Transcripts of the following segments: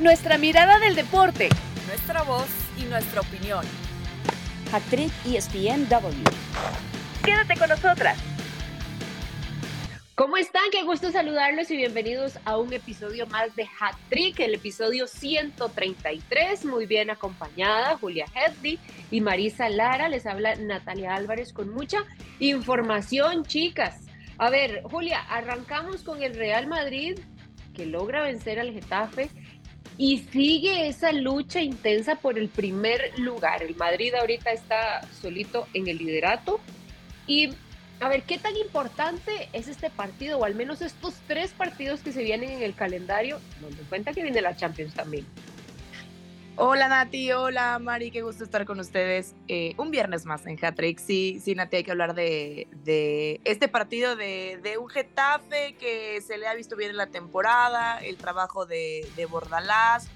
Nuestra mirada del deporte. Nuestra voz y nuestra opinión. Actriz ESPNW. Quédate con nosotras. ¿Cómo están? Qué gusto saludarlos y bienvenidos a un episodio más de Hat Trick, el episodio 133. Muy bien acompañada, Julia Hedley y Marisa Lara. Les habla Natalia Álvarez con mucha información, chicas. A ver, Julia, arrancamos con el Real Madrid que logra vencer al Getafe y sigue esa lucha intensa por el primer lugar. El Madrid ahorita está solito en el liderato. Y a ver, ¿qué tan importante es este partido, o al menos estos tres partidos que se vienen en el calendario, nos cuenta que viene la Champions también? Hola Nati, hola Mari, qué gusto estar con ustedes. Eh, un viernes más en Hatrick. Sí, sí, Nati, hay que hablar de, de este partido de, de, un Getafe que se le ha visto bien en la temporada, el trabajo de, de Bordalás,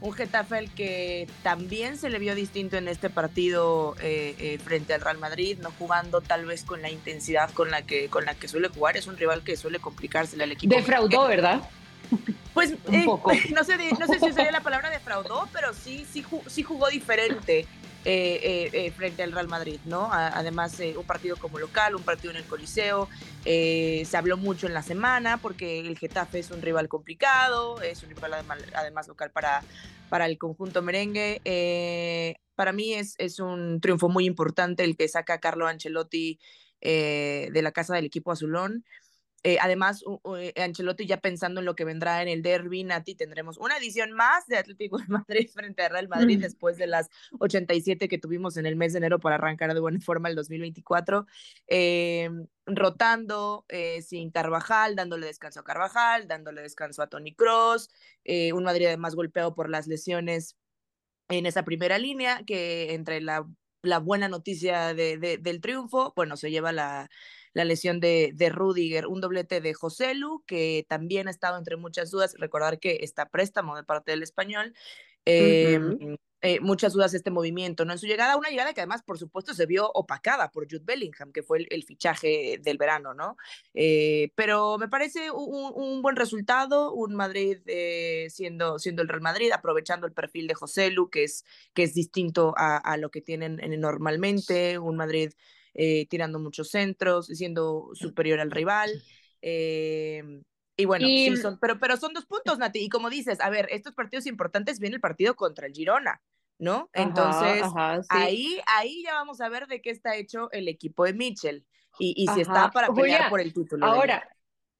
un Getafe al que también se le vio distinto en este partido eh, eh, frente al Real Madrid, no jugando tal vez con la intensidad con la que, con la que suele jugar. Es un rival que suele complicársele al equipo. Defraudó, ¿verdad? Pues eh, no, sé, no sé si sería la palabra defraudó, pero sí, sí, sí jugó diferente eh, eh, frente al Real Madrid, ¿no? además, un partido como local, un partido en el Coliseo. se habló mucho en la semana porque el Getafe es un rival complicado, es un rival además, local para, para el conjunto merengue. para mí es, es un triunfo muy importante el que saca a Carlo Ancelotti de la casa del equipo azulón. Eh, además, eh, Ancelotti ya pensando en lo que vendrá en el derby, Nati, tendremos una edición más de Atlético de Madrid frente a Real Madrid después de las 87 que tuvimos en el mes de enero para arrancar de buena forma el 2024. Eh, rotando sin Carvajal, dándole descanso a Carvajal, dándole descanso a Tony Cross, un Madrid además golpeado por las lesiones en esa primera línea, que entre la, la buena noticia de, del triunfo, bueno, se lleva la la lesión de, de Rudiger, un doblete de José Lu, que también ha estado entre muchas dudas, recordar que está préstamo de parte del español. Em, eh, muchas dudas este movimiento, ¿no? En su llegada, una llegada que además, por supuesto, se vio opacada por Jude Bellingham, que fue el, fichaje del verano, ¿no? Eh, pero me parece un, buen resultado, un Madrid eh, siendo, siendo el Real Madrid, aprovechando el perfil de José Lu, que es, que es distinto a, a lo que tienen normalmente, un Madrid eh, tirando muchos centros, siendo superior al rival. Eh, y bueno, sí, son, pero, pero son dos puntos, Nati. Y como dices, a ver, estos partidos importantes viene el partido contra el Girona, ¿no? Entonces, ahí, ahí ya vamos a ver de qué está hecho el equipo de Mitchell y, y si está para pelear por el título. Ahora,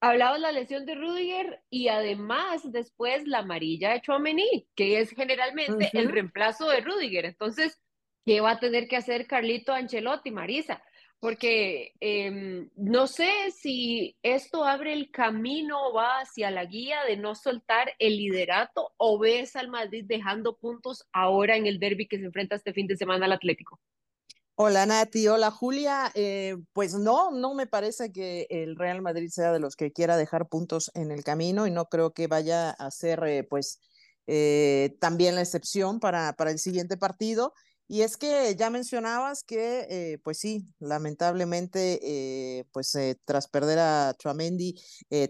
hablado de la lesión de Rudiger y además después la amarilla de Chouameni, que es generalmente el reemplazo de Rudiger. Entonces, ¿Qué va a tener que hacer Carlito Ancelotti, Marisa? Porque em, no sé si esto abre el camino, va hacia la guía de no soltar el liderato o ves al Madrid dejando puntos ahora en el derby que se enfrenta este fin de semana al Atlético. Hola Nati, hola Julia. Eh, pues no, no me parece que el Real Madrid sea de los que quiera dejar puntos en el camino y no creo que vaya a ser eh, pues eh, también la excepción para, para el siguiente partido. Y es que ya mencionabas que, eh, pues sí, lamentablemente, eh, pues eh, tras perder a Chuamendi,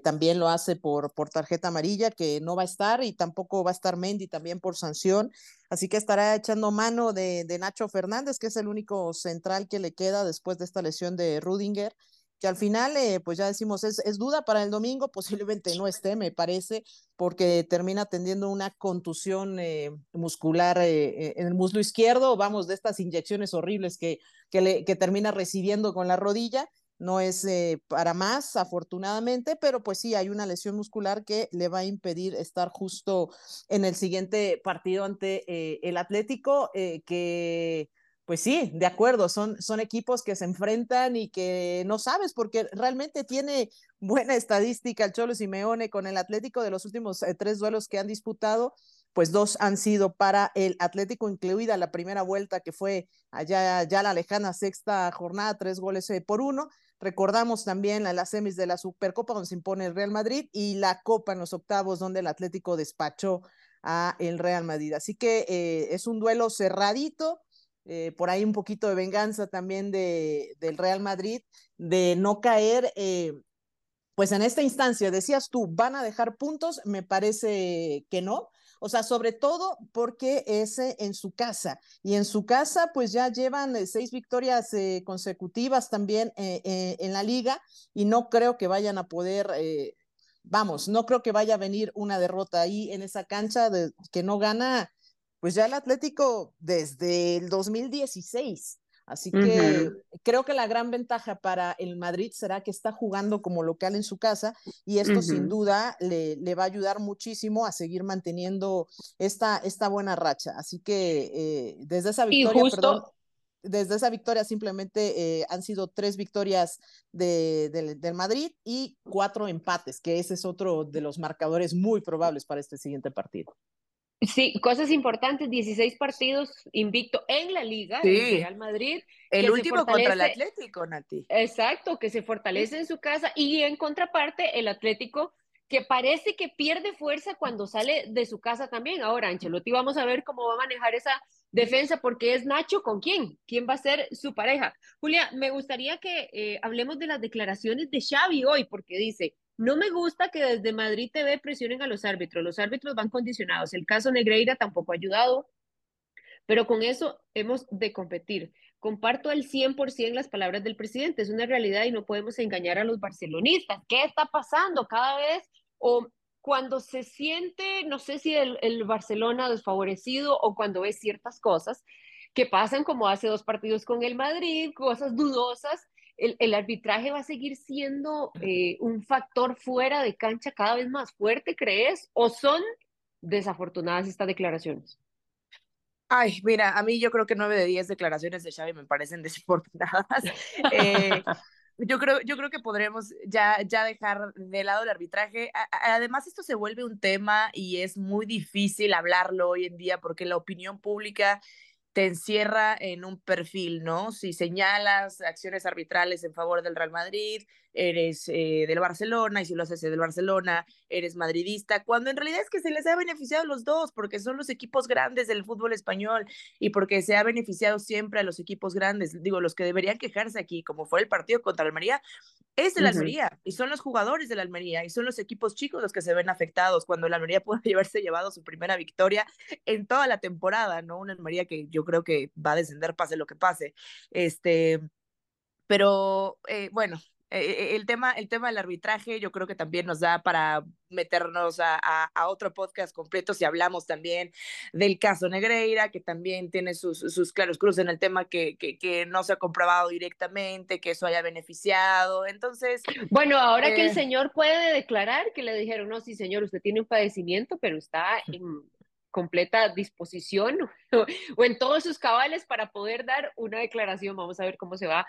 también lo hace por, por tarjeta amarilla, que no va a estar, y tampoco va a estar Mendy también por sanción. Así que estará echando mano de, de Nacho Fernández, que es el único central que le queda después de esta lesión de Rudinger que al final, eh, pues ya decimos, es, es, duda para el domingo, posiblemente no esté, me parece, porque termina teniendo una contusión eh, muscular eh, en el muslo izquierdo, vamos, de estas inyecciones horribles que, que, le, que termina recibiendo con la rodilla. No es para más, afortunadamente, pero pues sí, hay una lesión muscular que le va a impedir estar justo en el siguiente partido ante el Atlético, que pues sí, de acuerdo, son, son equipos que se enfrentan y que no sabes porque realmente tiene buena estadística el Cholo Simeone con el Atlético de los últimos eh, tres duelos que han disputado, pues dos han sido para el Atlético, incluida la primera vuelta que fue allá ya la lejana sexta jornada, tres goles eh, por uno. Recordamos también las semis de la Supercopa donde se impone el Real Madrid y la Copa en los octavos donde el Atlético despachó a el Real Madrid. Así que eh, es un duelo cerradito eh, por ahí un poquito de venganza también de, del Real Madrid, de no caer eh, pues en esta instancia, decías tú, ¿van a dejar puntos? Me parece que no. O sea, sobre todo porque es en su casa. Y en su casa, pues ya llevan eh, seis victorias eh, consecutivas también en la liga y no creo que vayan a poder, vamos, no creo que vaya a venir una derrota ahí en esa cancha de, que no gana, pues ya el Atlético desde el 2016. Así que creo que la gran ventaja para el Madrid será que está jugando como local en su casa y esto sin duda le, le, va a ayudar muchísimo a seguir manteniendo esta, esta buena racha. Así que eh, desde esa victoria, perdón, desde esa victoria simplemente eh, han sido tres victorias de, del Madrid y cuatro empates, que ese es otro de los marcadores muy probables para este siguiente partido. Sí, cosas importantes, 16 partidos invicto en la liga, sí. Real Madrid. El último contra el Atlético, Nati. Exacto, que se fortalece en su casa y en contraparte el Atlético que parece que pierde fuerza cuando sale de su casa también. Ahora, Ancelotti, vamos a ver cómo va a manejar esa defensa porque es Nacho con quién, quién va a ser su pareja. Julia, me gustaría que eh, hablemos de las declaraciones de Xavi hoy, porque dice, no me gusta que desde Madrid TV presionen a los árbitros. Los árbitros van condicionados. El caso Negreira tampoco ha ayudado, pero con eso hemos de competir. Comparto al 100% las palabras del presidente. Es una realidad y no podemos engañar a los barcelonistas. ¿Qué está pasando cada vez? O cuando se siente, no sé si el, el Barcelona desfavorecido o cuando ve ciertas cosas que pasan como hace dos partidos con el Madrid, cosas dudosas, el, arbitraje va a seguir siendo eh, un factor fuera de cancha cada vez más fuerte, ¿crees? ¿O son desafortunadas estas declaraciones? Ay, mira, a mí yo creo que nueve de diez declaraciones de Xavi me parecen desafortunadas. Eh, yo creo, yo creo que podremos ya, ya dejar de lado el arbitraje. además, esto se vuelve un tema y es muy difícil hablarlo hoy en día porque la opinión pública te encierra en un perfil, ¿no? Si señalas acciones arbitrales en favor del Real Madrid, eres eh, del Barcelona, y si lo haces del Barcelona, eres madridista, cuando en realidad es que se les ha beneficiado a los dos, porque son los equipos grandes del fútbol español y porque se ha beneficiado siempre a los equipos grandes, digo, los que deberían quejarse aquí, como fue el partido contra Almería, es el Almería y son los jugadores del Almería y son los equipos chicos los que se ven afectados cuando el Almería puede haberse llevado su primera victoria en toda la temporada, ¿no? Una Almería que yo creo que va a descender pase lo que pase. Este, pero eh, bueno, el, tema, el tema del arbitraje yo creo que también nos da para meternos a, a, otro podcast completo si hablamos también del caso Negreira, que también tiene sus, sus claros cruces en el tema que, que, que, no se ha comprobado directamente, que eso haya beneficiado. Entonces... Bueno, ahora que el eh señor puede declarar que le dijeron, no, sí, señor, usted tiene un padecimiento, pero está en completa disposición o en todos sus cabales para poder dar una declaración. Vamos a ver cómo se va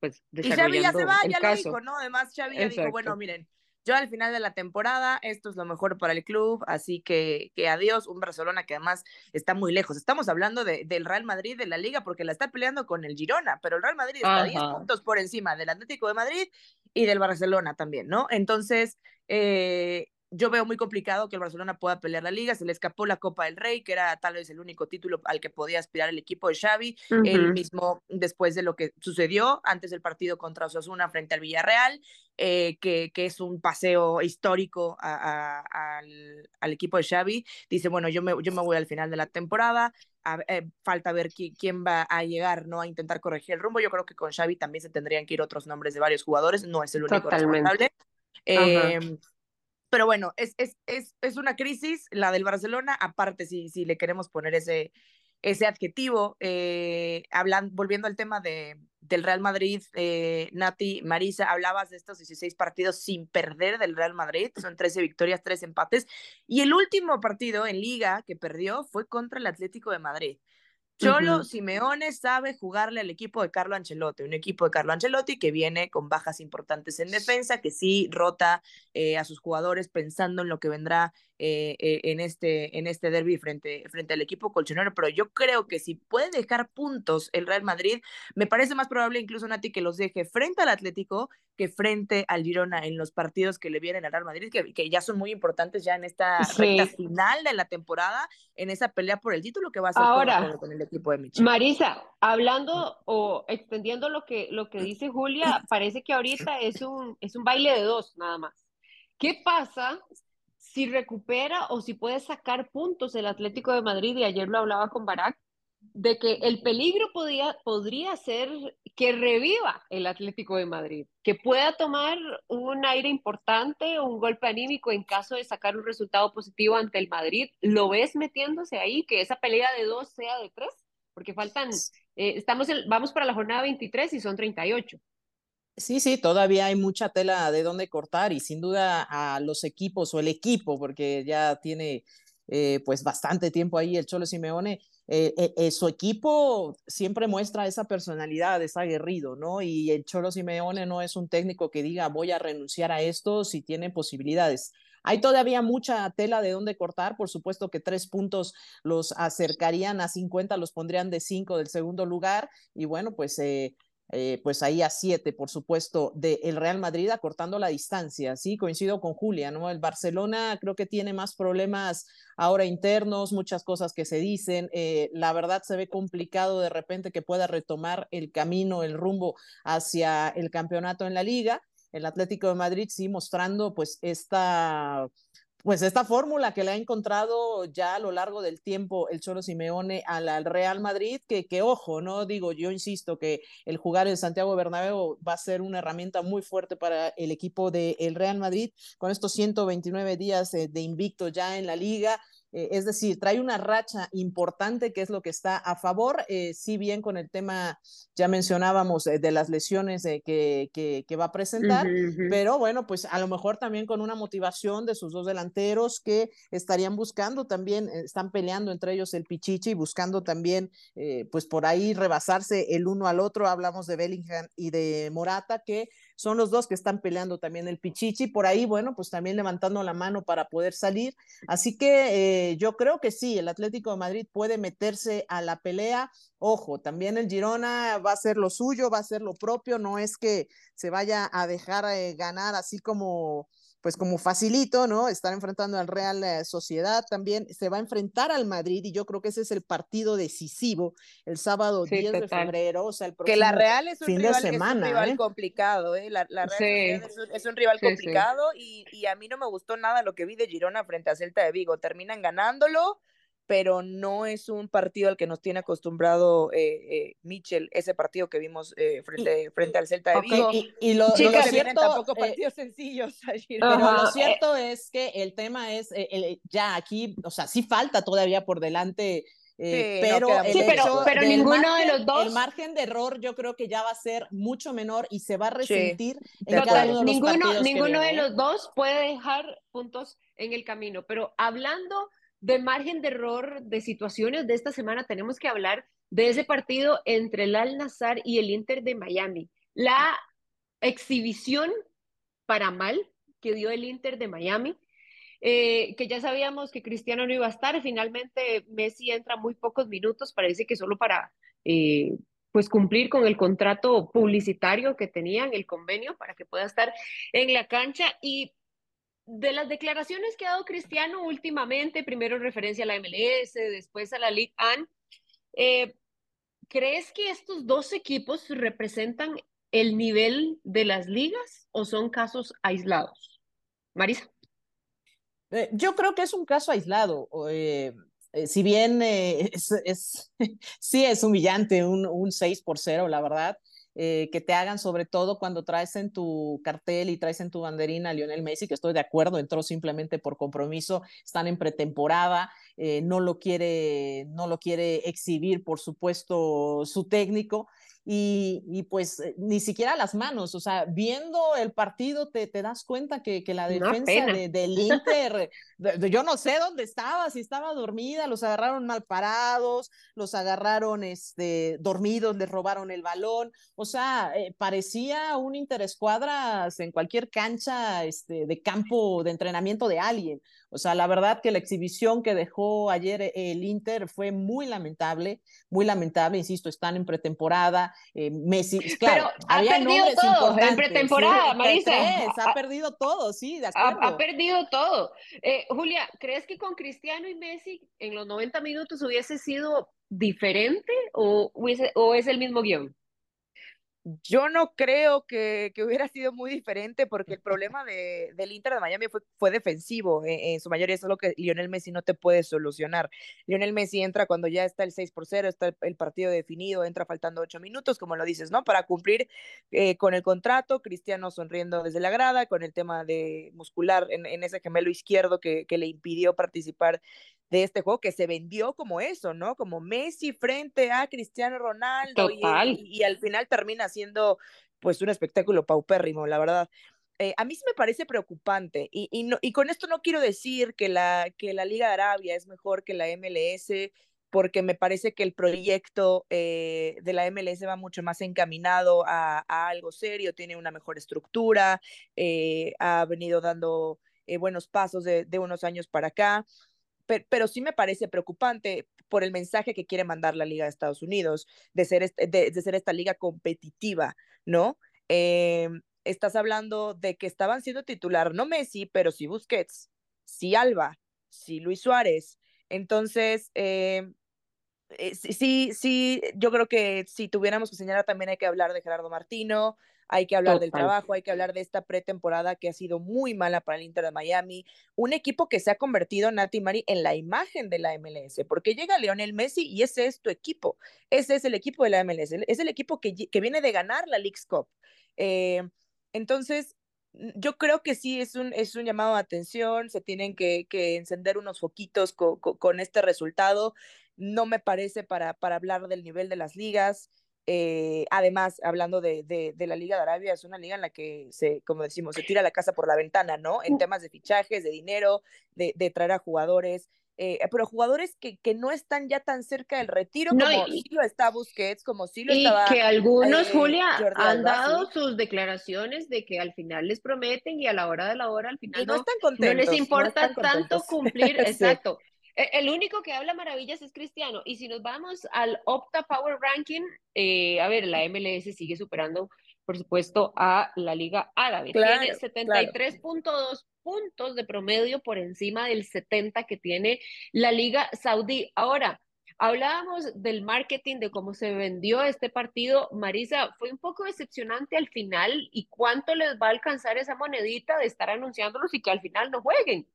pues Y Xavi ya se va, ya lo dijo, ¿no? Además Xavi ya dijo, bueno, miren, yo al final de la temporada, esto es lo mejor para el club, así que, que adiós, un Barcelona que además está muy lejos. Estamos hablando de, del Real Madrid de la liga porque la está peleando con el Girona, pero el Real Madrid está a 10 puntos por encima del Atlético de Madrid y del Barcelona también, ¿no? Entonces, eh, yo veo muy complicado que el Barcelona pueda pelear la liga. Se le escapó la Copa del Rey, que era tal vez el único título al que podía aspirar el equipo de Xavi. Él mismo, después de lo que sucedió antes del partido contra Osasuna frente al Villarreal, eh, que, que, es un paseo histórico al, al, equipo de Xavi, dice, bueno, yo me, yo me voy al final de la temporada. Eh, falta ver quién va a llegar ¿no? a intentar corregir el rumbo. Yo creo que con Xavi también se tendrían que ir otros nombres de varios jugadores. No es el único responsable. Eh, pero bueno, es, es, es, es una crisis, la del Barcelona, aparte si, si le queremos poner ese, ese adjetivo, eh, hablan, volviendo al tema de, del Real Madrid, eh, Nati, Marisa, hablabas de estos 16 partidos sin perder del Real Madrid, son 13 victorias, 3 empates, y el último partido en liga que perdió fue contra el Atlético de Madrid. Cholo Simeone sabe jugarle al equipo de Carlo Ancelotti, un equipo de Carlo Ancelotti que viene con bajas importantes en defensa, que sí rota eh, a sus jugadores pensando en lo que vendrá eh, eh, en este, en este derby frente, frente al equipo colchonero, pero yo creo que si puede dejar puntos el Real Madrid, me parece más probable incluso Nati que los deje frente al Atlético que frente al Girona en los partidos que le vienen al Real Madrid, que, que ya son muy importantes ya en esta recta final de la temporada, en esa pelea por el título que va a ser Ahora, con el equipo de Michel. Marisa, hablando o extendiendo lo que, lo que dice Julia, parece que ahorita es un, es un baile de dos nada más. ¿Qué pasa si recupera o si puede sacar puntos el Atlético de Madrid, y ayer lo hablaba con Barak, de que el peligro podía, podría ser que reviva el Atlético de Madrid, que pueda tomar un aire importante, un golpe anímico en caso de sacar un resultado positivo ante el Madrid. ¿Lo ves metiéndose ahí, que esa pelea de dos sea de tres? Porque faltan, eh, estamos vamos para la jornada 23 y son 38. Sí, sí, todavía hay mucha tela de dónde cortar y sin duda a los equipos o el equipo, porque ya tiene eh, pues bastante tiempo ahí el Cholo Simeone, eh, eh, su equipo siempre muestra esa personalidad, es aguerrido, ¿no? Y el Cholo Simeone no es un técnico que diga voy a renunciar a esto si tiene posibilidades. Hay todavía mucha tela de dónde cortar, por supuesto que tres puntos los acercarían a 50, los pondrían de cinco del segundo lugar y bueno, pues pues ahí a siete, por supuesto, del el Real Madrid acortando la distancia, sí, coincido con Julia, ¿no? El Barcelona creo que tiene más problemas ahora internos, muchas cosas que se dicen, eh, la verdad se ve complicado de repente que pueda retomar el camino, el rumbo hacia el campeonato en la liga. El Atlético de Madrid sí mostrando pues esta pues esta fórmula que le ha encontrado ya a lo largo del tiempo el Cholo Simeone al, Real Madrid, que, que, ojo, no digo, yo insisto que el jugar en Santiago Bernabéu va a ser una herramienta muy fuerte para el equipo del Real Madrid con estos 129 días de invicto ya en la liga, eh, es decir, trae una racha importante que es lo que está a favor, eh, si bien con el tema, ya mencionábamos, eh, de las lesiones que, que, va a presentar, pero bueno, pues a lo mejor también con una motivación de sus dos delanteros que estarían buscando también, están peleando entre ellos el Pichichi, buscando también, pues por ahí rebasarse el uno al otro, hablamos de Bellingham y de Morata, que son los dos que están peleando también el Pichichi, por ahí, bueno, pues también levantando la mano para poder salir. Así que eh, yo creo que sí, el Atlético de Madrid puede meterse a la pelea. Ojo, también el Girona va a hacer lo suyo, va a hacer lo propio, no es que se vaya a dejar eh, ganar así como pues como facilito, ¿no? Estar enfrentando al Real eh, Sociedad también, se va a enfrentar al Madrid y yo creo que ese es el partido decisivo el sábado 10 de febrero, o sea, el que la Real es un fin rival, de semana, es un rival complicado, ¿eh? La, Real es, un, rival complicado y, y, a mí no me gustó nada lo que vi de Girona frente a Celta de Vigo, terminan ganándolo pero no es un partido al que nos tiene acostumbrado eh, eh Mitchell, ese partido que vimos eh, frente, frente al Celta de Vigo. Y, lo, cierto, tampoco eh, partidos sencillos. Pero lo cierto es que el tema es, ya aquí, o sea, sí falta todavía por delante pero, pero, ninguno de los dos. El margen de error yo creo que ya va a ser mucho menor y se va a resentir en cada uno de los ninguno, Ninguno de los dos puede dejar puntos en el camino. Pero hablando de margen de error de situaciones de esta semana, tenemos que hablar de ese partido entre el Al Nazar y el Inter de Miami. La exhibición para mal que dio el Inter de Miami, eh, que ya sabíamos que Cristiano no iba a estar, finalmente Messi entra muy pocos minutos, parece que solo para eh, pues cumplir con el contrato publicitario que tenían, el convenio, para que pueda estar en la cancha y de las declaraciones que ha dado Cristiano últimamente, primero en referencia a la MLS, después a la Ligue 1, eh, ¿crees que estos dos equipos representan el nivel de las ligas o son casos aislados? Marisa. Eh, yo creo que es un caso aislado. Eh, si bien es, es, sí es humillante un, un 6 por 0, la verdad, eh, que te hagan, sobre todo cuando traes en tu cartel y traes en tu banderina a Lionel Messi, que estoy de acuerdo, entró simplemente por compromiso, están en pretemporada, eh, no, lo quiere, no lo quiere exhibir, por supuesto, su técnico y, pues eh, ni siquiera las manos, o sea, viendo el partido te, te das cuenta que, que la defensa de, del Inter, yo no sé dónde estaba, si estaba dormida, los agarraron mal parados, los agarraron este, dormidos, les robaron el balón, o sea, eh, parecía un interescuadras en cualquier cancha este, de campo de entrenamiento de alguien, O sea, la verdad que la exhibición que dejó ayer eh, el Inter fue muy lamentable, muy lamentable, insisto, están en pretemporada, eh, Messi, claro, Pero ha perdido todo en pretemporada, Marisa. ha, perdido todo, sí, de acuerdo. Ha, perdido todo. Eh, Julia, ¿crees que con Cristiano y Messi en los 90 minutos hubiese sido diferente o, o es el mismo guion? Yo no creo que, que, hubiera sido muy diferente porque el problema de, del Inter de Miami fue, fue defensivo en, en, su mayoría. Eso es lo que Lionel Messi no te puede solucionar. Lionel Messi entra cuando ya está el 6 por 0, está el, el partido definido, entra faltando 8 minutos, como lo dices, ¿no? Para cumplir eh, con el contrato, Cristiano sonriendo desde la grada, con el tema de muscular en, en ese gemelo izquierdo que, que le impidió participar de este juego que se vendió como eso, ¿no? Como Messi frente a Cristiano Ronaldo y, y, y, al final termina siendo pues un espectáculo paupérrimo, la verdad. Eh, a mí sí me parece preocupante y, y, no, y con esto no quiero decir que la, que la Liga de Arabia es mejor que la MLS, porque me parece que el proyecto eh, de la MLS va mucho más encaminado a, a, algo serio, tiene una mejor estructura, eh, ha venido dando eh, buenos pasos de, de, unos años para acá pero, sí me parece preocupante por el mensaje que quiere mandar la Liga de Estados Unidos de ser, este, de, ser esta liga competitiva, ¿no? Eh, estás hablando de que estaban siendo titular, no Messi, pero sí Busquets, sí Alba, sí Luis Suárez. Entonces, eh, eh, sí, sí, yo creo que si tuviéramos que señalar también hay que hablar de Gerardo Martino, hay que hablar Total. del trabajo, hay que hablar de esta pretemporada que ha sido muy mala para el Inter de Miami, un equipo que se ha convertido, Nati Mari, en la imagen de la MLS, porque llega Lionel Messi y ese es tu equipo, ese es el equipo de la MLS, es el equipo que, que viene de ganar la League's Cup. Eh, entonces, yo creo que sí es un, es un llamado de atención, se tienen que, que encender unos foquitos con, con, con, este resultado. No me parece para, para hablar del nivel de las ligas. Eh, además, hablando de, de, de, la Liga de Arabia, es una liga en la que se, como decimos, se tira la casa por la ventana, ¿no? En temas de fichajes, de dinero, de, de traer a jugadores. Eh, pero jugadores que, que, no están ya tan cerca del retiro no, como y, sí lo está Busquets, como sí lo y estaba. Y que algunos, eh, Julia, Jordi han Alba, dado sí. sus declaraciones de que al final les prometen y a la hora de la hora al final no, no, están contentos, no les importa no tanto cumplir, exacto. E, el único que habla maravillas es Cristiano. Y si nos vamos al Opta Power Ranking, eh, a ver, la MLS sigue superando, por supuesto, a la Liga Árabe. Claro, Tiene 73.2 claro. puntos de promedio por encima del 70 que tiene la Liga Saudí. Ahora, hablábamos del marketing, de cómo se vendió este partido. Marisa, fue un poco decepcionante al final y cuánto les va a alcanzar esa monedita de estar anunciándolos y que al final no jueguen.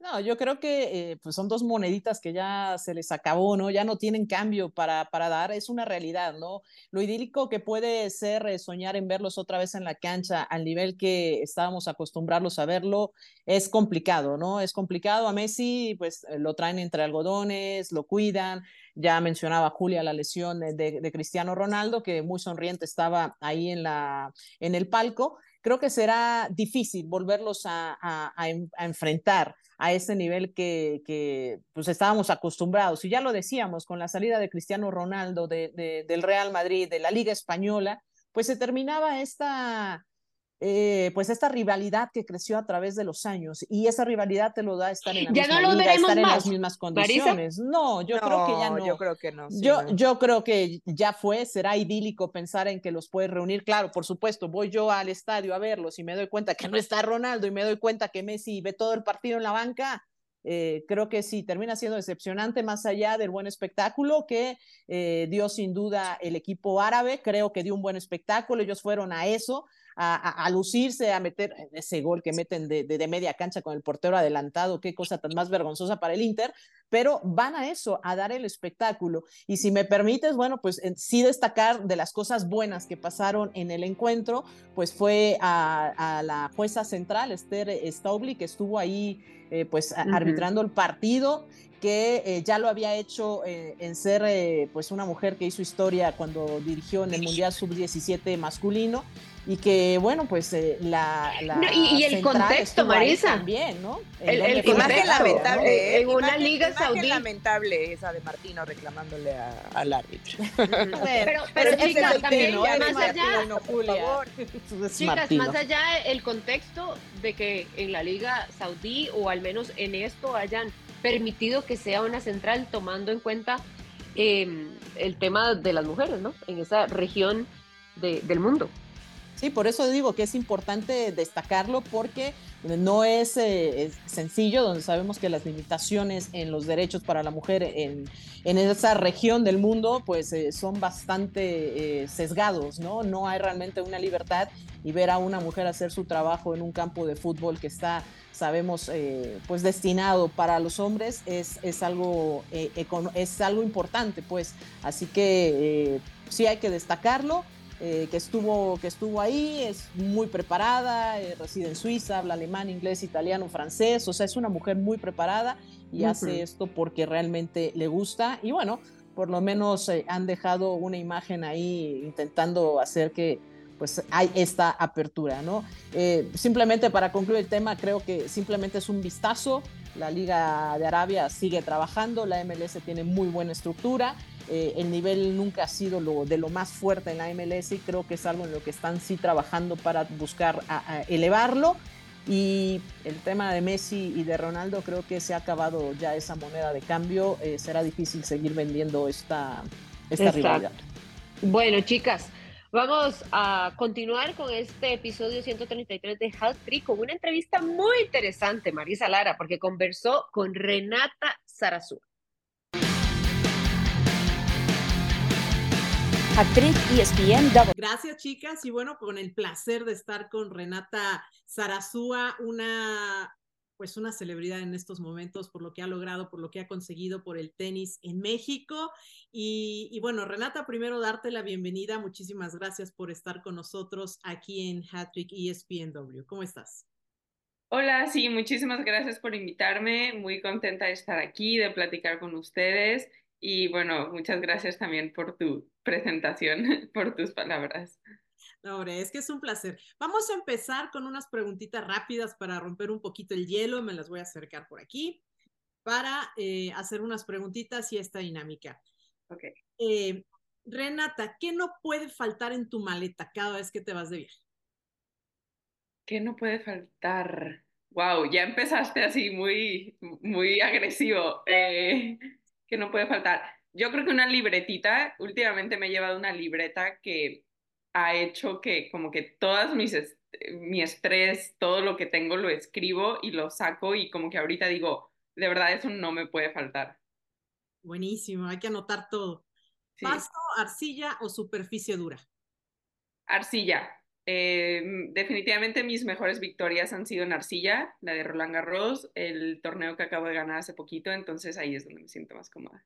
No, yo creo que eh, pues son dos moneditas que ya se les acabó, ¿no? Ya no tienen cambio para, para dar, es una realidad, ¿no? Lo idílico que puede ser eh, soñar en verlos otra vez en la cancha al nivel que estábamos acostumbrados a verlo, es complicado, ¿no? Es complicado. A Messi, pues eh, lo traen entre algodones, lo cuidan. Ya mencionaba Julia la lesión de, de Cristiano Ronaldo, que muy sonriente estaba ahí en, la, en el palco creo que será difícil volverlos a, enfrentar a ese nivel que, pues estábamos acostumbrados. Y ya lo decíamos, con la salida de Cristiano Ronaldo de, de, del Real Madrid, de la Liga Española, pues se terminaba esta, eh, pues esta rivalidad que creció a través de los años y esa rivalidad te lo da estar en la ya misma no liga, estar en las mismas condiciones. ¿Marisa? No, yo no, creo que ya no. Yo creo que no. Sí, yo, no. yo creo que ya fue, será idílico pensar en que los puedes reunir. Claro, por supuesto, voy yo al estadio a verlos y me doy cuenta que no está Ronaldo y me doy cuenta que Messi ve todo el partido en la banca. Eh, creo que sí, termina siendo decepcionante más allá del buen espectáculo que eh, dio sin duda el equipo árabe. Creo que dio un buen espectáculo, ellos fueron a eso, a, a, lucirse, a meter ese gol que meten de, de, media cancha con el portero adelantado, qué cosa tan más vergonzosa para el Inter, pero van a eso, a dar el espectáculo. Y si me permites, bueno, pues sí destacar de las cosas buenas que pasaron en el encuentro, pues fue a, a la jueza central, Esther Staubli, que estuvo ahí eh, pues uh -huh. arbitrando el partido que eh, ya lo había hecho eh, en ser eh, pues una mujer que hizo historia cuando dirigió en el Mundial Sub-17 masculino y que bueno pues eh, la, y, el contexto Marisa también no el, el contexto, lamentable ¿eh? en una liga saudí. lamentable esa de Martino reclamándole al árbitro pero pero chicas también más allá chicas más allá el contexto de que en la liga saudí o al menos en esto hayan permitido que sea una central tomando en cuenta em, el tema de las mujeres no en esa región de, del mundo Sí, por eso digo que es importante destacarlo porque no es, eh, sencillo, donde sabemos que las limitaciones en los derechos para la mujer en, esa región del mundo pues eh, son bastante eh, sesgados, ¿no? No hay realmente una libertad y ver a una mujer hacer su trabajo en un campo de fútbol que está, sabemos, pues destinado para los hombres es, es, algo, es algo importante, pues. Así que sí hay que destacarlo. Eh, que, estuvo, que estuvo ahí, es muy preparada, eh, reside en Suiza, habla alemán, inglés, italiano, francés, o sea, es una mujer muy preparada y hace esto porque realmente le gusta y bueno, por lo menos eh, han dejado una imagen ahí intentando hacer que pues hay esta apertura, ¿no? simplemente para concluir el tema, creo que simplemente es un vistazo, la Liga de Arabia sigue trabajando, la MLS tiene muy buena estructura, eh, el nivel nunca ha sido lo, de lo más fuerte en la MLS y creo que es algo en lo que están sí trabajando para buscar elevarlo. Y el tema de Messi y de Ronaldo, creo que se ha acabado ya esa moneda de cambio. Eh, será difícil seguir vendiendo esta, esta rivalidad. Bueno, chicas, vamos a continuar con este episodio 133 de Hat Trick con una entrevista muy interesante, Marisa Lara, porque conversó con Renata Sarazú. Actriz ESPN Gracias, chicas. Y bueno, con el placer de estar con Renata Sarazúa, una pues una celebridad en estos momentos por lo que ha logrado, por lo que ha conseguido por el tenis en México. Y, y bueno, Renata, primero darte la bienvenida. Muchísimas gracias por estar con nosotros aquí en Hattrick ESPNW. ¿Cómo estás? Hola, sí, muchísimas gracias por invitarme. Muy contenta de estar aquí, de platicar con ustedes. Y bueno, muchas gracias también por tu presentación, por tus palabras. hombre, es que es un placer. Vamos a empezar con unas preguntitas rápidas para romper un poquito el hielo. Me las voy a acercar por aquí para eh, hacer unas preguntitas y esta dinámica. Ok. Eh, Renata, ¿qué no puede faltar en tu maleta cada vez que te vas de viaje? ¿Qué no puede faltar? Wow, ya empezaste así muy, muy agresivo. Eh, ¿Qué no puede faltar? Yo creo que una libretita, últimamente me he llevado una libreta que ha hecho que como que todas mis mi estrés, todo lo que tengo lo escribo y lo saco y como que ahorita digo, de verdad eso no me puede faltar. Buenísimo, hay que anotar todo. ¿Pasto, arcilla o superficie dura? Arcilla. Eh, definitivamente mis mejores victorias han sido en arcilla, la de Roland Garros, el torneo que acabo de ganar hace poquito, entonces ahí es donde me siento más cómoda.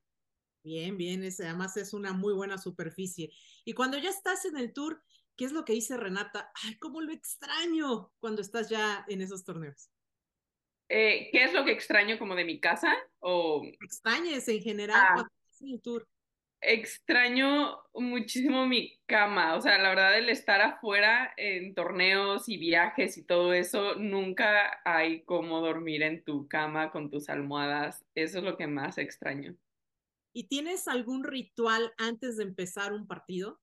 Bien, bien, además es una muy buena superficie. Y cuando ya estás en el tour, ¿qué es lo que dice Renata? Ay, cómo lo extraño cuando estás ya en esos torneos. Eh, ¿Qué es lo que extraño como de mi casa? O... Extrañes en general ah. cuando estás en el tour. Extraño muchísimo mi cama, o sea, la verdad el estar afuera en torneos y viajes y todo eso, nunca hay como dormir en tu cama con tus almohadas, eso es lo que más extraño. ¿Y tienes algún ritual antes de empezar un partido?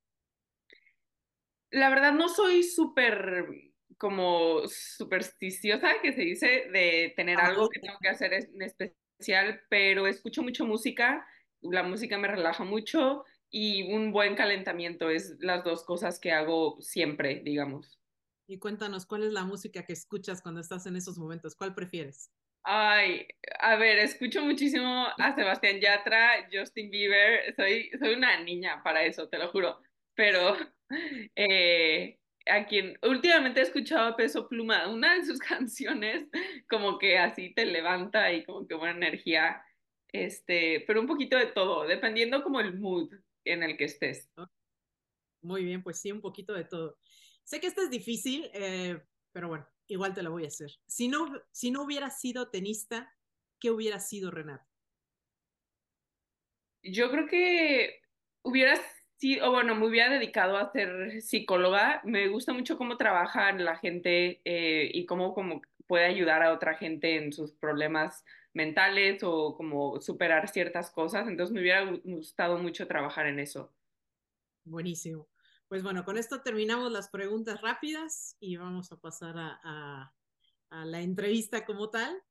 La verdad no soy súper como supersticiosa, que se dice, de tener algo que tengo que hacer en especial, pero escucho mucho música, la música me relaja mucho y un buen calentamiento es las dos cosas que hago siempre, digamos. Y cuéntanos, ¿cuál es la música que escuchas cuando estás en esos momentos? ¿Cuál prefieres? Ay, a ver, escucho muchísimo a Sebastián Yatra, Justin Bieber, soy, soy una niña para eso, te lo juro, pero eh, a quien últimamente he escuchado a Peso Pluma, una de sus canciones como que así te levanta y como que buena energía, este, pero un poquito de todo, dependiendo como el mood en el que estés. Muy bien, pues sí, un poquito de todo. Sé que esto es difícil, eh, pero bueno, igual te lo voy a hacer. Si no, si no hubiera sido tenista, ¿qué hubiera sido Renata? Yo creo que hubiera Sí, o bueno, me hubiera dedicado a ser psicóloga. Me gusta mucho cómo trabaja la gente eh, y cómo, cómo puede ayudar a otra gente en sus problemas mentales o como superar ciertas cosas. Entonces me hubiera gustado mucho trabajar en eso. Buenísimo. Pues bueno, con esto terminamos las preguntas rápidas y vamos a pasar a, a, la entrevista como tal.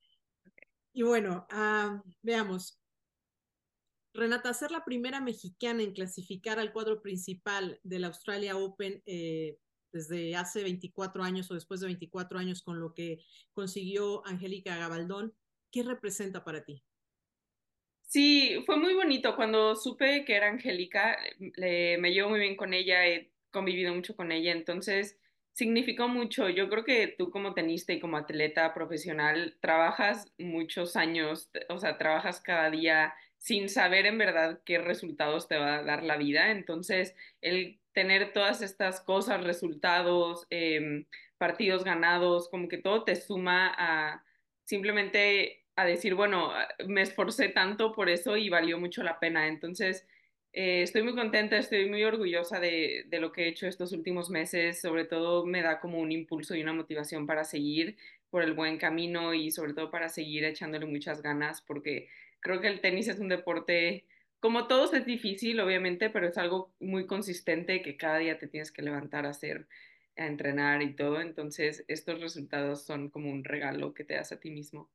Y bueno, uh, veamos, Renata, ser la primera mexicana en clasificar al cuadro principal del Australia Open eh, desde hace 24 años o después de 24 años con lo que consiguió Angélica Gabaldón, ¿qué representa para ti? Sí, fue muy bonito. Cuando supe que era Angélica, me llevo muy bien con ella, he convivido mucho con ella, entonces significó mucho. Yo creo que tú como tenista y como atleta profesional trabajas muchos años, o sea, trabajas cada día sin saber en verdad qué resultados te va a dar la vida. Entonces, el tener todas estas cosas, resultados, eh, partidos ganados, como que todo te suma a simplemente a decir, bueno, me esforcé tanto por eso y valió mucho la pena. Entonces, eh, estoy muy contenta, estoy muy orgullosa de, de, lo que he hecho estos últimos meses. Sobre todo me da como un impulso y una motivación para seguir por el buen camino y sobre todo para seguir echándole muchas ganas porque creo que el tenis es un deporte, como todos es difícil, obviamente, pero es algo muy consistente que cada día te tienes que levantar a hacer, a entrenar y todo. Entonces, estos resultados son como un regalo que te das a ti mismo.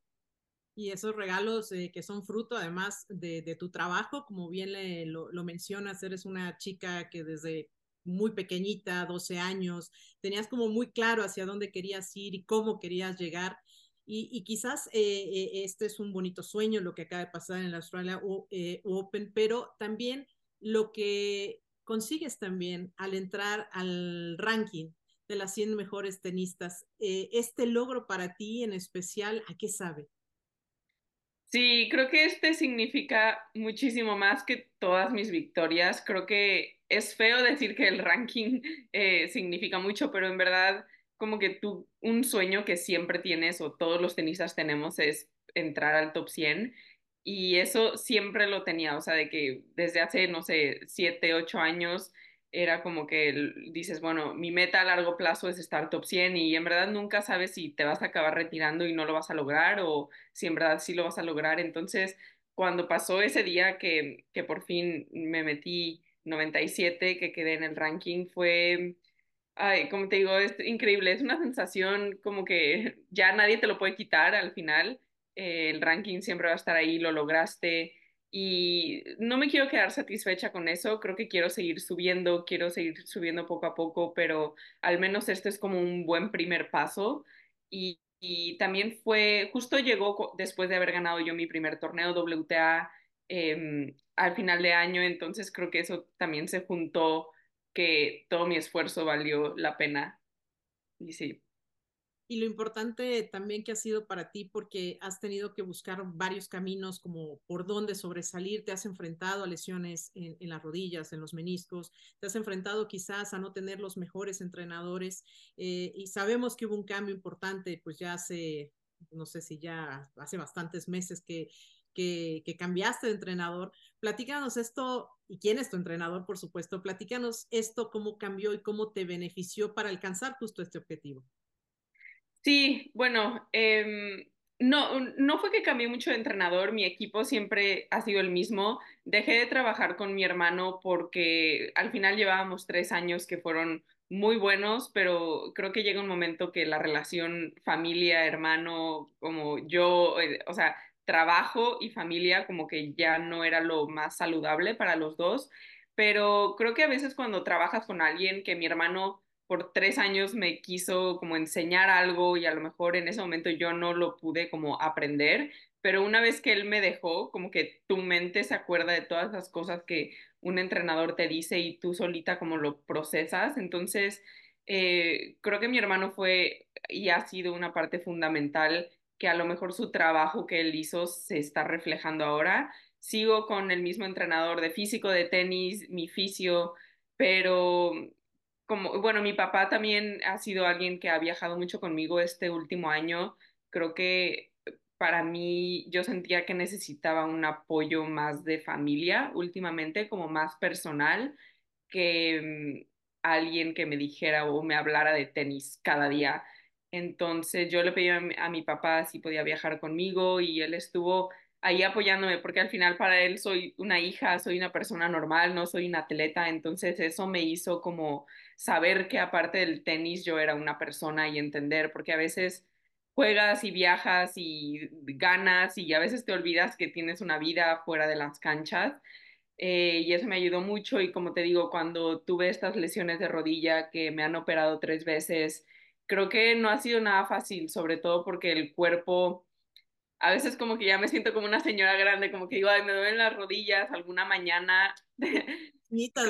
Y esos regalos eh, que son fruto además de, de, tu trabajo, como bien le, lo, lo mencionas, eres una chica que desde muy pequeñita, 12 años, tenías como muy claro hacia dónde querías ir y cómo querías llegar. Y, y quizás eh, eh, este es un bonito sueño lo que acaba de pasar en la Australia eh, Open, pero también lo que consigues también al entrar al ranking de las 100 mejores tenistas, este logro para ti en especial, ¿a qué sabe? Sí, creo que este significa muchísimo más que todas mis victorias. Creo que es feo decir que el ranking eh, significa mucho, pero en verdad como que tú, un sueño que siempre tienes o todos los tenistas tenemos es entrar al top 100 y eso siempre lo tenía, o sea, de que desde hace, no sé, 7, 8 años era como que dices, bueno, mi meta a largo plazo es estar top 100 y en verdad nunca sabes si te vas a acabar retirando y no lo vas a lograr o si en verdad sí lo vas a lograr. Entonces, cuando pasó ese día que, que por fin me metí 97, que quedé en el ranking, fue Ay, como te digo, es increíble, es una sensación como que ya nadie te lo puede quitar al final, eh, el ranking siempre va a estar ahí, lo lograste y no me quiero quedar satisfecha con eso, creo que quiero seguir subiendo, quiero seguir subiendo poco a poco, pero al menos este es como un buen primer paso y, y también fue, justo llegó después de haber ganado yo mi primer torneo WTA eh, al final de año, entonces creo que eso también se juntó que todo mi esfuerzo valió la pena. Y sí. Y lo importante también que ha sido para ti, porque has tenido que buscar varios caminos como por dónde sobresalir, te has enfrentado a lesiones en, las rodillas, en los meniscos, te has enfrentado quizás a no tener los mejores entrenadores eh, y sabemos que hubo un cambio importante, pues ya hace, no sé si ya hace bastantes meses que que, que, cambiaste de entrenador. Platícanos esto, y quién es tu entrenador, por supuesto, platícanos esto, cómo cambió y cómo te benefició para alcanzar justo este objetivo. Sí, bueno, eh, no, no fue que cambié mucho de entrenador, mi equipo siempre ha sido el mismo. Dejé de trabajar con mi hermano porque al final llevábamos tres años que fueron muy buenos, pero creo que llega un momento que la relación familia-hermano, como yo, eh, o sea, trabajo y familia como que ya no era lo más saludable para los dos, pero creo que a veces cuando trabajas con alguien que mi hermano por tres años me quiso como enseñar algo y a lo mejor en ese momento yo no lo pude como aprender, pero una vez que él me dejó, como que tu mente se acuerda de todas las cosas que un entrenador te dice y tú solita como lo procesas, entonces eh, creo que mi hermano fue y ha sido una parte fundamental que a lo mejor su trabajo que él hizo se está reflejando ahora. Sigo con el mismo entrenador de físico, de tenis, mi fisio, pero como, bueno, mi papá también ha sido alguien que ha viajado mucho conmigo este último año. Creo que para mí yo sentía que necesitaba un apoyo más de familia últimamente, como más personal que mm, alguien que me dijera o me hablara de tenis cada día. Entonces yo le pedí a mi, a mi papá si podía viajar conmigo y él estuvo ahí apoyándome, porque al final para él soy una hija, soy una persona normal, no soy una atleta, entonces eso me hizo como saber que aparte del tenis yo era una persona y entender, porque a veces juegas y viajas y ganas y a veces te olvidas que tienes una vida fuera de las canchas. Eh, y eso me ayudó mucho y como te digo, cuando tuve estas lesiones de rodilla que me han operado tres veces, creo que no ha sido nada fácil, sobre todo porque el cuerpo a veces como que ya me siento como una señora grande, como que digo, ay, me duelen las rodillas alguna mañana. Añitos,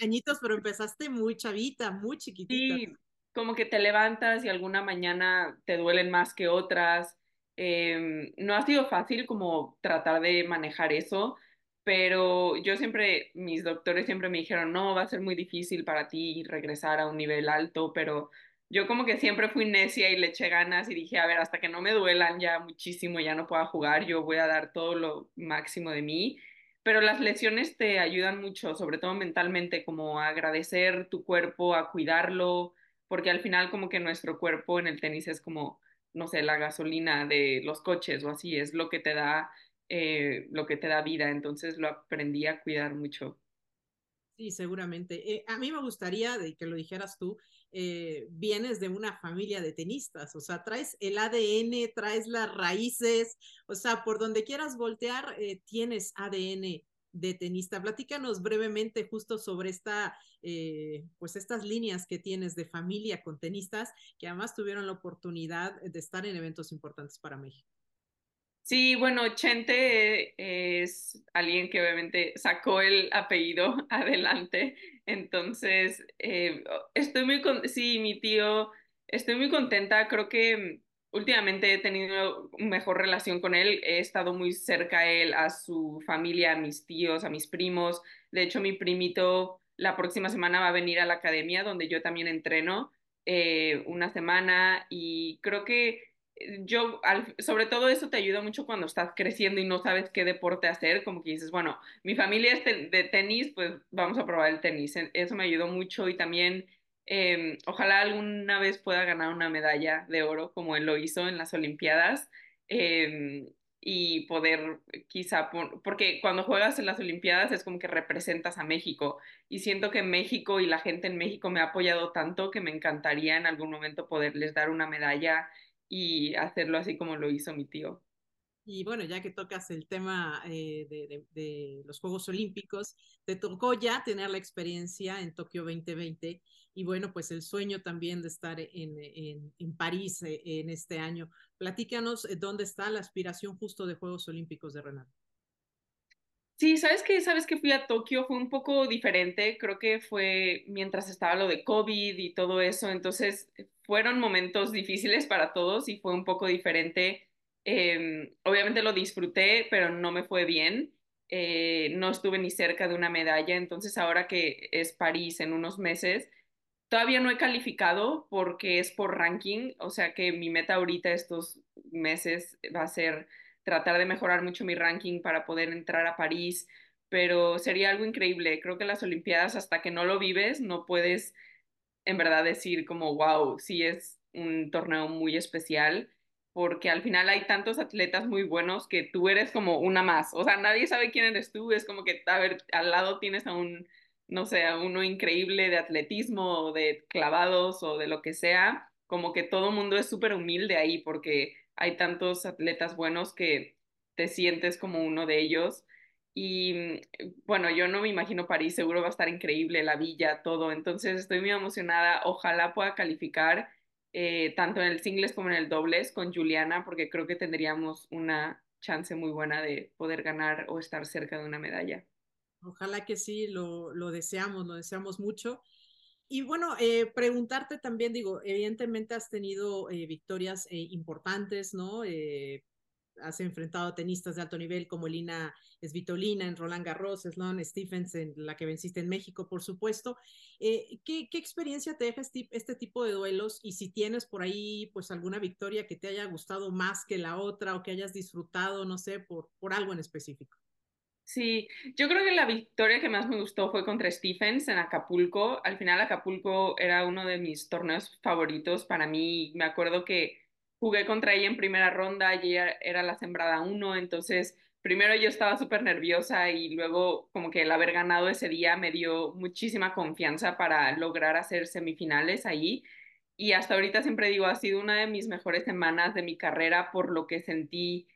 añitos, pero empezaste muy chavita, muy chiquitita. Sí, como que te levantas y alguna mañana te duelen más que otras. Em, no ha sido fácil como tratar de manejar eso, pero yo siempre, mis doctores siempre me dijeron, no, va a ser muy difícil para ti regresar a un nivel alto, pero yo como que siempre fui necia y le eché ganas y dije, a ver, hasta que no me duelan ya muchísimo, ya no pueda jugar, yo voy a dar todo lo máximo de mí. Pero las lesiones te ayudan mucho, sobre todo mentalmente, como a agradecer tu cuerpo, a cuidarlo, porque al final como que nuestro cuerpo en el tenis es como, no sé, la gasolina de los coches o así, es lo que te da, eh, lo que te da vida. Entonces lo aprendí a cuidar mucho. Sí, seguramente. Eh, a mí me gustaría de que lo dijeras tú, eh, vienes de una familia de tenistas, o sea, traes el ADN, traes las raíces, o sea, por donde quieras voltear, eh, tienes ADN de tenista. Platícanos brevemente justo sobre esta, eh, pues estas líneas que tienes de familia con tenistas que además tuvieron la oportunidad de estar en eventos importantes para México. Sí, bueno, Chente es alguien que obviamente sacó el apellido adelante, entonces eh, estoy muy, con sí, mi tío, estoy muy contenta, creo que últimamente he tenido mejor relación con él, he estado muy cerca a él, a su familia, a mis tíos, a mis primos, de hecho mi primito la próxima semana va a venir a la academia donde yo también entreno eh, una semana y creo que yo, sobre todo eso te ayuda mucho cuando estás creciendo y no sabes qué deporte hacer, como que dices, bueno, mi familia es de tenis, pues vamos a probar el tenis. Eso me ayudó mucho y también em, ojalá alguna vez pueda ganar una medalla de oro como él lo hizo en las Olimpiadas em, y poder quizá, porque cuando juegas en las Olimpiadas es como que representas a México y siento que México y la gente en México me ha apoyado tanto que me encantaría en algún momento poderles dar una medalla y hacerlo así como lo hizo mi tío. Y bueno, ya que tocas el tema eh, de, los Juegos Olímpicos, te tocó ya tener la experiencia en Tokio 2020 y bueno, pues el sueño también de estar en, en, París eh, en este año. Platícanos eh, dónde está la aspiración justo de Juegos Olímpicos de Renato. Sí, sabes que sabes que fui a Tokio fue un poco diferente, creo que fue mientras estaba lo de COVID y todo eso, entonces fueron momentos difíciles para todos y fue un poco diferente. Em, obviamente lo disfruté, pero no me fue bien. Eh, no estuve ni cerca de una medalla, entonces ahora que es París en unos meses, todavía no he calificado porque es por ranking, o sea que mi meta ahorita estos meses va a ser tratar de mejorar mucho mi ranking para poder entrar a París, pero sería algo increíble. Creo que las Olimpiadas, hasta que no lo vives, no puedes en verdad decir como, wow, sí es un torneo muy especial, porque al final hay tantos atletas muy buenos que tú eres como una más. O sea, nadie sabe quién eres tú, es como que, a ver, al lado tienes a un, no sé, a uno increíble de atletismo o de clavados o de lo que sea, como que todo mundo es súper humilde ahí porque hay tantos atletas buenos que te sientes como uno de ellos. Y mm, bueno, yo no me imagino París, seguro va a estar increíble, la villa, todo. Entonces estoy muy emocionada. Ojalá pueda calificar eh, tanto en el singles como en el dobles con Juliana, porque creo que tendríamos una chance muy buena de poder ganar o estar cerca de una medalla. Ojalá que sí, lo, lo deseamos, lo deseamos mucho. Y bueno, eh, preguntarte también, digo, evidentemente has tenido eh, victorias eh, importantes, ¿no? Has enfrentado a tenistas de alto nivel como Lina Svitolina en Roland Garros, Sloan Stephens en la que venciste en México, por supuesto. ¿qué, ¿qué, experiencia te deja este, este, tipo de duelos? Y si tienes por ahí, pues, alguna victoria que te haya gustado más que la otra o que hayas disfrutado, no sé, por, por algo en específico. Sí, yo creo que la victoria que más me gustó fue contra Stephens en Acapulco. Al final Acapulco era uno de mis torneos favoritos para mí. Me acuerdo que jugué contra ella en primera ronda ella era la sembrada uno, entonces primero yo estaba súper nerviosa y luego como que el haber ganado ese día me dio muchísima confianza para lograr hacer semifinales ahí. Y hasta ahorita siempre digo, ha sido una de mis mejores semanas de mi carrera por lo que sentí.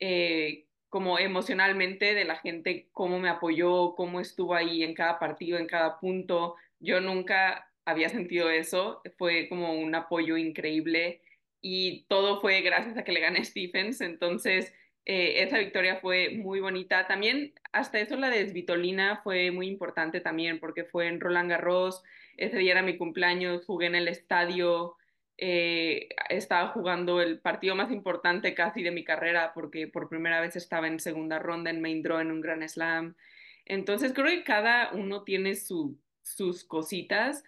Eh, como emocionalmente de la gente, cómo me apoyó, cómo estuvo ahí en cada partido, en cada punto. Yo nunca había sentido eso, fue como un apoyo increíble y todo fue gracias a que le gané Stephens, entonces eh, esa victoria fue muy bonita. También hasta eso la de Svitolina fue muy importante también porque fue en Roland Garros, ese día era mi cumpleaños, jugué en el estadio, eh, estaba jugando el partido más importante casi de mi carrera porque por primera vez estaba en segunda ronda en main draw en un Grand Slam. Entonces creo que cada uno tiene su, sus cositas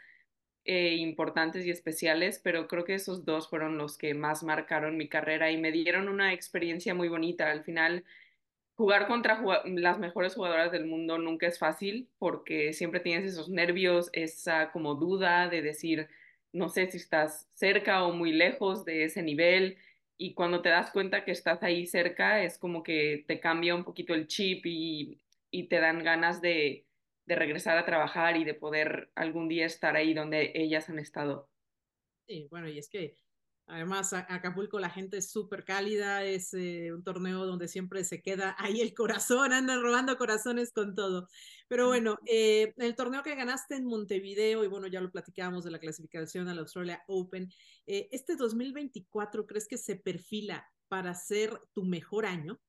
eh, importantes y especiales, pero creo que esos dos fueron los que más marcaron mi carrera y me dieron una experiencia muy bonita. Al final, jugar contra las mejores jugadoras del mundo nunca es fácil porque siempre tienes esos nervios, esa como duda de decir no sé si estás cerca o muy lejos de ese nivel y cuando te das cuenta que estás ahí cerca es como que te cambia un poquito el chip y, y te dan ganas de, de, regresar a trabajar y de poder algún día estar ahí donde ellas han estado. Sí, bueno, y es que Además, Acapulco la gente es súper cálida, es eh, un torneo donde siempre se queda ahí el corazón, andan robando corazones con todo. Pero bueno, eh, el torneo que ganaste en Montevideo, y bueno, ya lo platicábamos de la clasificación al Australia Open, eh, ¿este 2024 crees que se perfila para ser tu mejor año?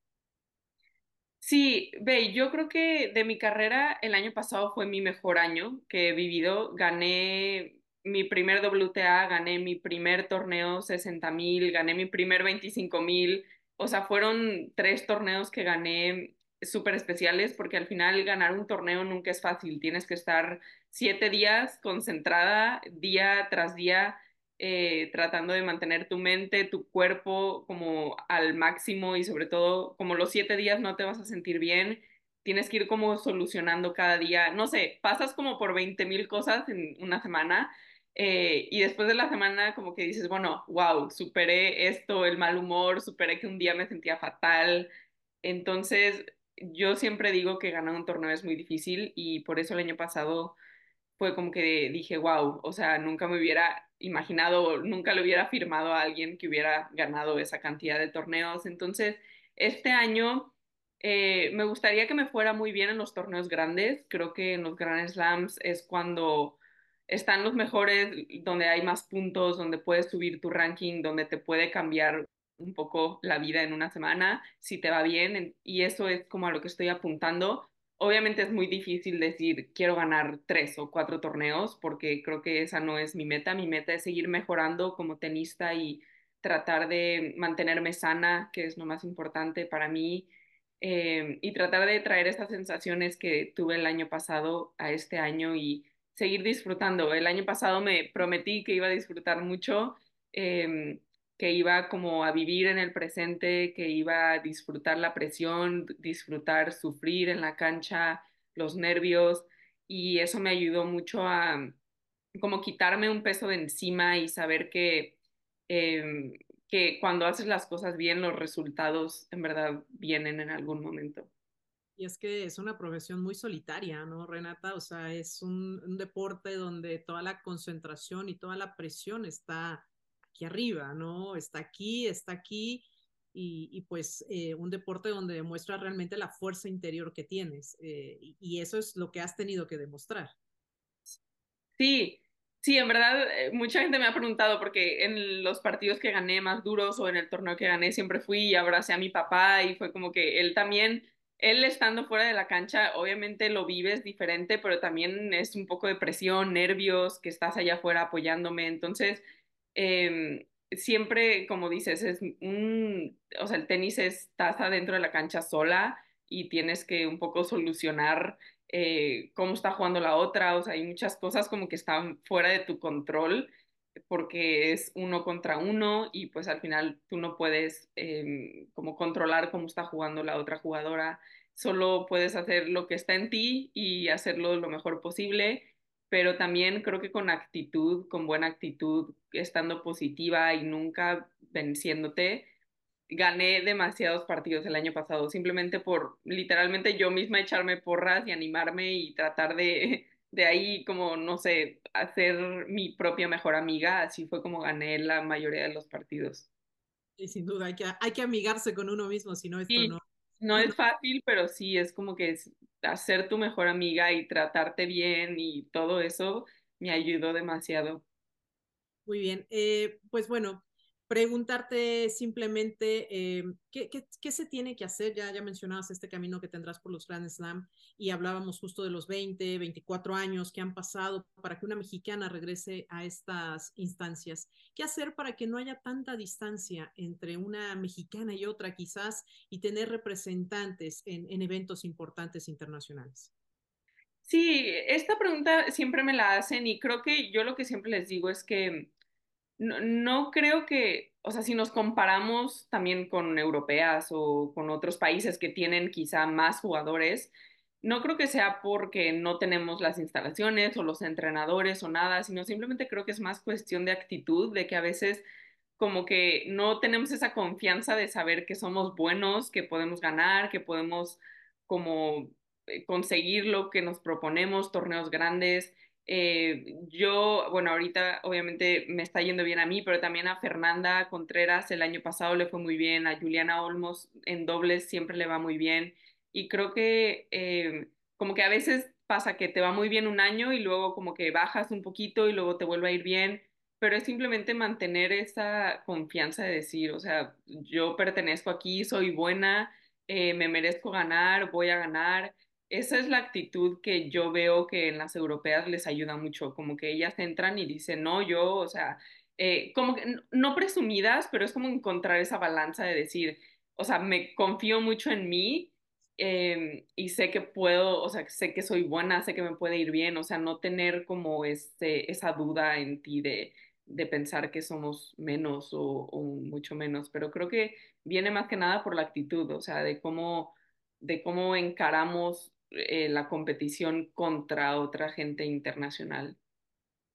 Sí, ve, yo creo que de mi carrera el año pasado fue mi mejor año que he vivido. Gané mi primer WTA, gané mi primer torneo 60 mil, gané mi primer 25 mil, o sea, fueron tres torneos que gané súper especiales porque al final ganar un torneo nunca es fácil, tienes que estar siete días concentrada día tras día eh, tratando de mantener tu mente, tu cuerpo como al máximo y sobre todo como los siete días no te vas a sentir bien, tienes que ir como solucionando cada día, no sé, pasas como por 20 mil cosas en una semana eh, y después de la semana como que dices, bueno, wow, superé esto, el mal humor, superé que un día me sentía fatal. Entonces, yo siempre digo que ganar un torneo es muy difícil y por eso el año pasado fue como que dije, wow, o sea, nunca me hubiera imaginado, nunca le hubiera firmado a alguien que hubiera ganado esa cantidad de torneos. Entonces, este año eh, me gustaría que me fuera muy bien en los torneos grandes. Creo que en los Grand Slams es cuando están los mejores, donde hay más puntos, donde puedes subir tu ranking, donde te puede cambiar un poco la vida en una semana, si te va bien, y eso es como a lo que estoy apuntando. Obviamente es muy difícil decir quiero ganar tres o cuatro torneos porque creo que esa no es mi meta. Mi meta es seguir mejorando como tenista y tratar de mantenerme sana, que es lo más importante para mí, eh, y tratar de traer esas sensaciones que tuve el año pasado a este año y seguir disfrutando. El año pasado me prometí que iba a disfrutar mucho, em, que iba como a vivir en el presente, que iba a disfrutar la presión, disfrutar sufrir en la cancha, los nervios, y eso me ayudó mucho a como quitarme un peso de encima y saber que, em, que cuando haces las cosas bien, los resultados en verdad vienen en algún momento. Y es que es una profesión muy solitaria, ¿no, Renata? O sea, es un, deporte donde toda la concentración y toda la presión está aquí arriba, ¿no? Está aquí, está aquí. Y, pues eh, un deporte donde demuestra realmente la fuerza interior que tienes. Eh, y, eso es lo que has tenido que demostrar. Sí, sí, en verdad, eh, mucha gente me ha preguntado porque en los partidos que gané más duros o en el torneo que gané siempre fui y abracé a mi papá y fue como que él también él estando fuera de la cancha, obviamente lo vives diferente, pero también es un poco de presión, nervios, que estás allá afuera apoyándome. Entonces, em, siempre, como dices, es un, o sea, el tenis estás adentro de la cancha sola y tienes que un poco solucionar eh, cómo está jugando la otra, o sea, hay muchas cosas como que están fuera de tu control porque es uno contra uno y pues al final tú no puedes em, como controlar cómo está jugando la otra jugadora. solo puedes hacer lo que está en ti y hacerlo lo mejor posible, pero también creo que con actitud, con buena actitud, estando positiva y nunca venciéndote, gané demasiados partidos el año pasado, simplemente por literalmente yo misma echarme porras y animarme y tratar de, de ahí como, no sé, hacer mi propia mejor amiga, así fue como gané la mayoría de los partidos. Y sin duda, hay que, hay que amigarse con uno mismo, si no, esto no. No es fácil, pero sí es como que es hacer tu mejor amiga y tratarte bien y todo eso me ayudó demasiado. Muy bien, eh, pues bueno, preguntarte simplemente eh, ¿qué, se tiene que hacer. Ya, ya mencionabas este camino que tendrás por los Grand Slam y hablábamos justo de los 20, 24 años que han pasado para que una mexicana regrese a estas instancias. ¿Qué hacer para que no haya tanta distancia entre una mexicana y otra quizás y tener representantes en, en eventos importantes internacionales? Sí, esta pregunta siempre me la hacen y creo que yo lo que siempre les digo es que no, creo que, o sea, si nos comparamos también con europeas o con otros países que tienen quizá más jugadores, no creo que sea porque no tenemos las instalaciones o los entrenadores o nada, sino simplemente creo que es más cuestión de actitud, de que a veces como que no tenemos esa confianza de saber que somos buenos, que podemos ganar, que podemos como eh, conseguir lo que nos proponemos, torneos grandes. Eh, yo, bueno, ahorita obviamente me está yendo bien a mí, pero también a Fernanda Contreras el año pasado le fue muy bien, a Juliana Olmos en dobles siempre le va muy bien. Y creo que eh, como que a veces pasa que te va muy bien un año y luego como que bajas un poquito y luego te vuelve a ir bien, pero es simplemente mantener esa confianza de decir, o sea, yo pertenezco aquí, soy buena, eh, me merezco ganar, voy a ganar esa es la actitud que yo veo que en las europeas les ayuda mucho, como que ellas entran y dicen, no, yo, o sea, eh, como que no presumidas, pero es como encontrar esa balanza de decir, o sea, me confío mucho en mí em, y sé que puedo, o sea, sé que soy buena, sé que me puede ir bien, o sea, no tener como ese, esa duda en ti de, de pensar que somos menos o, o mucho menos, pero creo que viene más que nada por la actitud, o sea, de cómo de cómo encaramos eh, la competición contra otra gente internacional.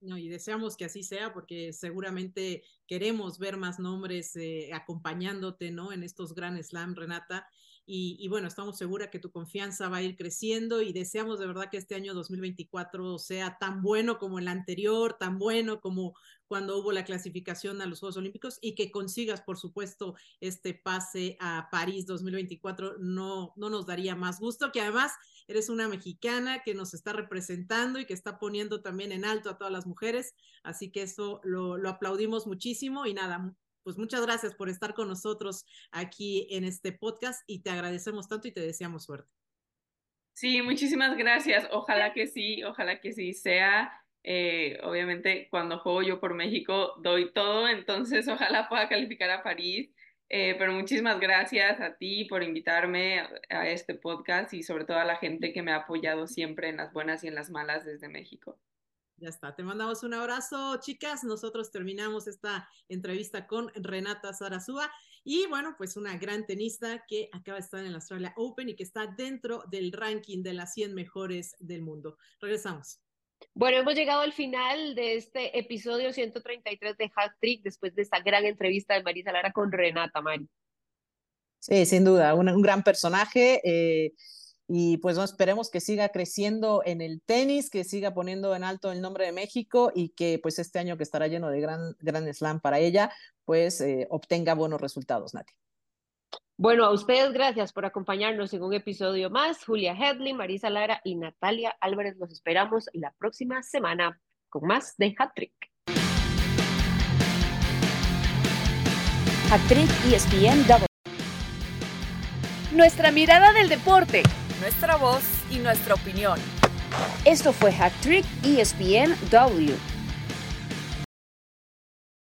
No, y deseamos que así sea porque seguramente queremos ver más nombres eh, acompañándote, ¿no? En estos Grand Slam, Renata. Y, bueno, estamos seguras que tu confianza va a ir creciendo y deseamos de verdad que este año 2024 sea tan bueno como el anterior, tan bueno como cuando hubo la clasificación a los Juegos Olímpicos y que consigas, por supuesto, este pase a París 2024. No, no nos daría más gusto, que además eres una mexicana que nos está representando y que está poniendo también en alto a todas las mujeres. Así que eso lo, lo aplaudimos muchísimo y nada, pues muchas gracias por estar con nosotros aquí en este podcast y te agradecemos tanto y te deseamos suerte. Sí, muchísimas gracias. Ojalá que sí, ojalá que sí sea. Eh, obviamente, cuando juego yo por México, doy todo, entonces ojalá pueda calificar a París. Eh, pero muchísimas gracias a ti por invitarme a este podcast y sobre todo a la gente que me ha apoyado siempre en las buenas y en las malas desde México. Ya está, te mandamos un abrazo, chicas. Nosotros terminamos esta entrevista con Renata Sarazúa y bueno, pues una gran tenista que acaba de estar en el Australia Open y que está dentro del ranking de las 100 mejores del mundo. Regresamos. Bueno, hemos llegado al final de este episodio 133 de Hat Trick después de esta gran entrevista de Marisa Lara con Renata Mari. Sí, sin duda, un, un gran personaje. Eh, y pues no, esperemos que siga creciendo en el tenis, que siga poniendo en alto el nombre de México y que pues este año que estará lleno de gran, gran slam para ella, pues eh, obtenga buenos resultados, Nati. Bueno, a ustedes gracias por acompañarnos en un episodio más. Julia Headley, Marisa Lara y Natalia Álvarez los esperamos la próxima semana con más de Hat Trick. Hat Trick ESPN Double. Nuestra mirada del deporte nuestra voz y nuestra opinión. Esto fue Hat Trick ESPN W.